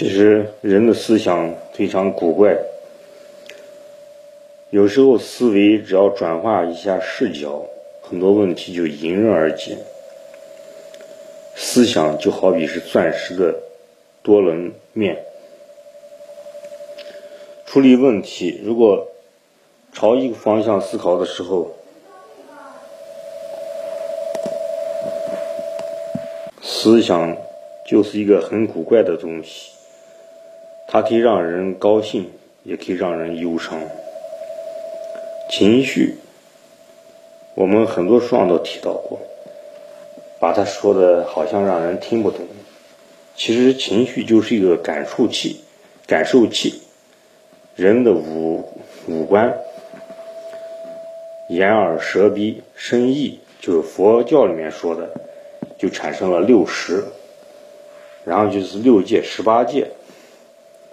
其实人的思想非常古怪，有时候思维只要转化一下视角，很多问题就迎刃而解。思想就好比是钻石的多棱面，处理问题如果朝一个方向思考的时候，思想就是一个很古怪的东西。它可以让人高兴，也可以让人忧伤。情绪，我们很多书上都提到过，把它说的好像让人听不懂。其实情绪就是一个感受器，感受器。人的五五官，眼耳舌鼻身意，就是佛教里面说的，就产生了六识，然后就是六界、十八界。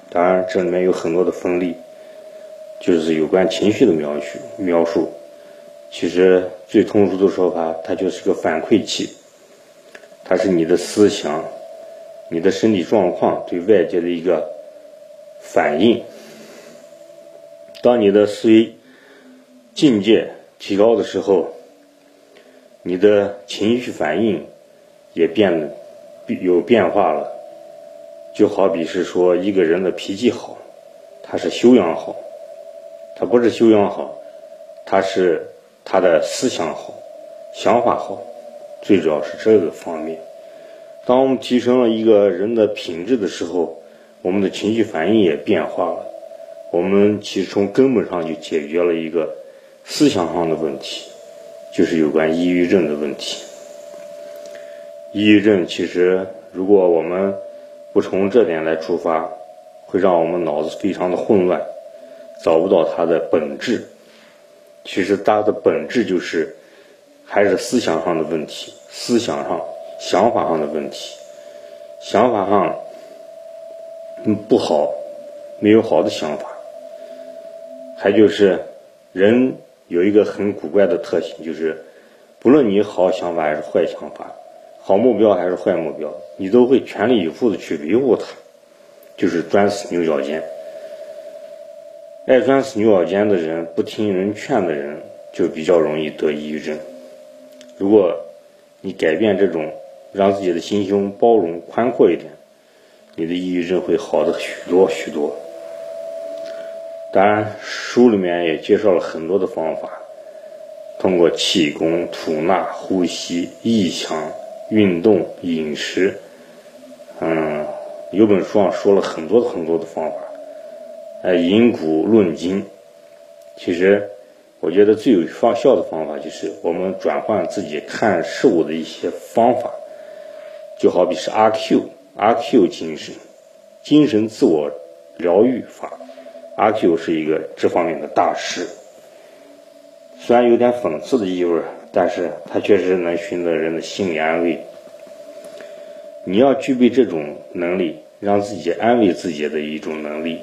当然，这里面有很多的分类，就是有关情绪的描述。描述，其实最通俗的说法，它就是个反馈器，它是你的思想、你的身体状况对外界的一个反应。当你的思维境界提高的时候，你的情绪反应也变得有变化了。就好比是说一个人的脾气好，他是修养好，他不是修养好，他是他的思想好，想法好，最主要是这个方面。当我们提升了一个人的品质的时候，我们的情绪反应也变化了。我们其实从根本上就解决了一个思想上的问题，就是有关抑郁症的问题。抑郁症其实如果我们不从这点来出发，会让我们脑子非常的混乱，找不到它的本质。其实它的本质就是还是思想上的问题，思想上、想法上的问题。想法上嗯不好，没有好的想法。还就是人有一个很古怪的特性，就是不论你好想法还是坏想法。好目标还是坏目标，你都会全力以赴的去维护它，就是钻死牛角尖。爱钻死牛角尖的人，不听人劝的人，就比较容易得抑郁症。如果你改变这种，让自己的心胸包容宽阔一点，你的抑郁症会好的许多许多。当然，书里面也介绍了很多的方法，通过气功、吐纳、呼吸、意想。运动、饮食，嗯，有本书上说了很多很多的方法，哎，引古论今。其实，我觉得最有方效的方法就是我们转换自己看事物的一些方法，就好比是阿 Q，阿 Q 精神，精神自我疗愈法，阿 Q 是一个这方面的大师。虽然有点讽刺的意味。但是它确实能寻得人的心理安慰。你要具备这种能力，让自己安慰自己的一种能力。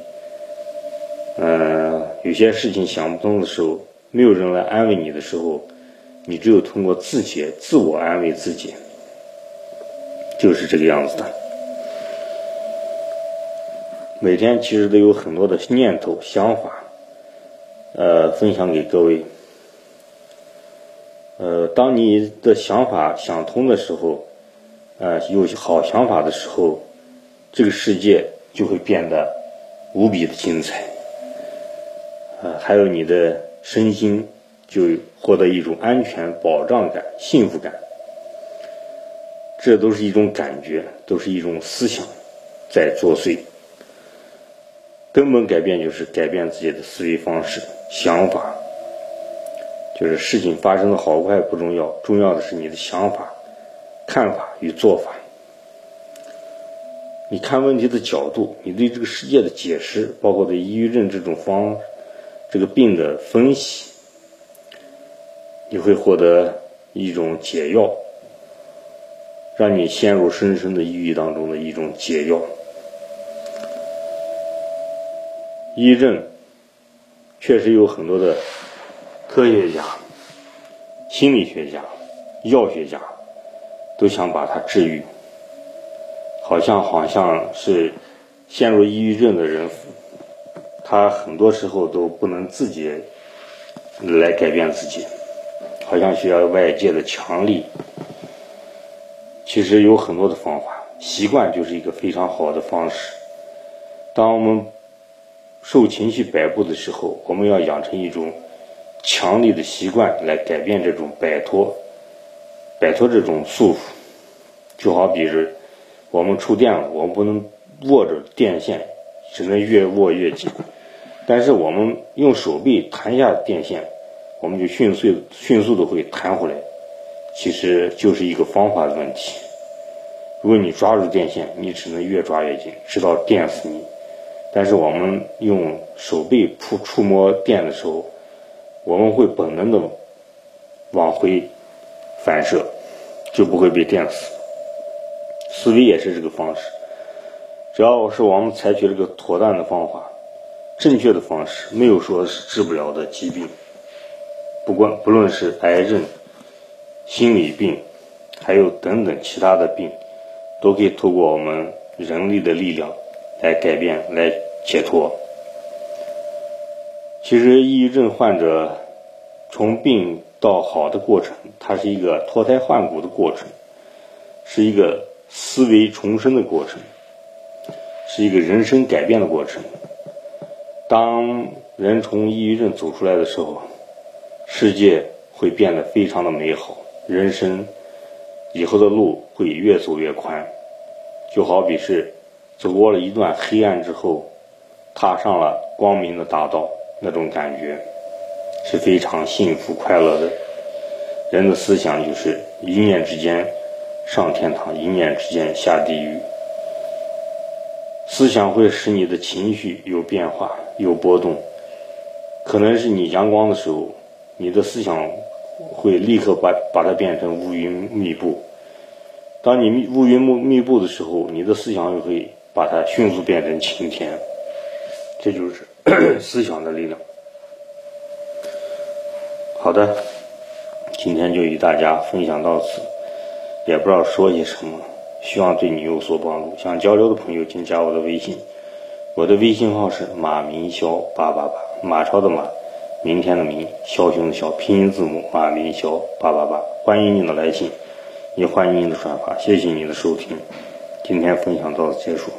嗯，有些事情想不通的时候，没有人来安慰你的时候，你只有通过自己自我安慰自己，就是这个样子的。每天其实都有很多的念头、想法，呃，分享给各位。呃，当你的想法想通的时候，呃，有好想法的时候，这个世界就会变得无比的精彩。呃，还有你的身心就获得一种安全保障感、幸福感，这都是一种感觉，都是一种思想在作祟。根本改变就是改变自己的思维方式、想法。就是事情发生的好坏不重要，重要的是你的想法、看法与做法。你看问题的角度，你对这个世界的解释，包括对抑郁症这种方这个病的分析，你会获得一种解药，让你陷入深深的抑郁当中的一种解药。抑郁症确实有很多的。科学家、心理学家、药学家都想把它治愈，好像好像是陷入抑郁症的人，他很多时候都不能自己来改变自己，好像需要外界的强力。其实有很多的方法，习惯就是一个非常好的方式。当我们受情绪摆布的时候，我们要养成一种强力的习惯来改变这种摆脱，摆脱这种束缚。就好比是我们触电了，我们不能握着电线，只能越握越紧。但是我们用手臂弹一下电线，我们就迅速迅速的会弹回来。其实就是一个方法的问题。如果你抓住电线，你只能越抓越紧，直到电死你。但是我们用手臂触触摸电的时候，我们会本能的往回反射，就不会被电死。思维也是这个方式，只要是我们采取这个妥当的方法，正确的方式，没有说是治不了的疾病。不管不论是癌症。心理病，还有等等其他的病，都可以透过我们人力的力量来改变、来解脱。其实，抑郁症患者从病到好的过程，它是一个脱胎换骨的过程，是一个思维重生的过程，是一个人生改变的过程。当人从抑郁症走出来的时候，世界会变得非常的美好。人生以后的路会越走越宽，就好比是走过了一段黑暗之后，踏上了光明的大道，那种感觉是非常幸福快乐的。人的思想就是一念之间上天堂，一念之间下地狱。思想会使你的情绪有变化、有波动，可能是你阳光的时候，你的思想。会立刻把把它变成乌云密布。当你乌云密密布的时候，你的思想又会把它迅速变成晴天。这就是 思想的力量。好的，今天就与大家分享到此，也不知道说些什么，希望对你有所帮助。想交流的朋友，请加我的微信，我的微信号是马明霄八八八，马超的马。明天的明，枭雄的枭，拼音字母马明霄八八八，欢迎您的来信，也欢迎您的转发，谢谢您的收听，今天分享到此结束。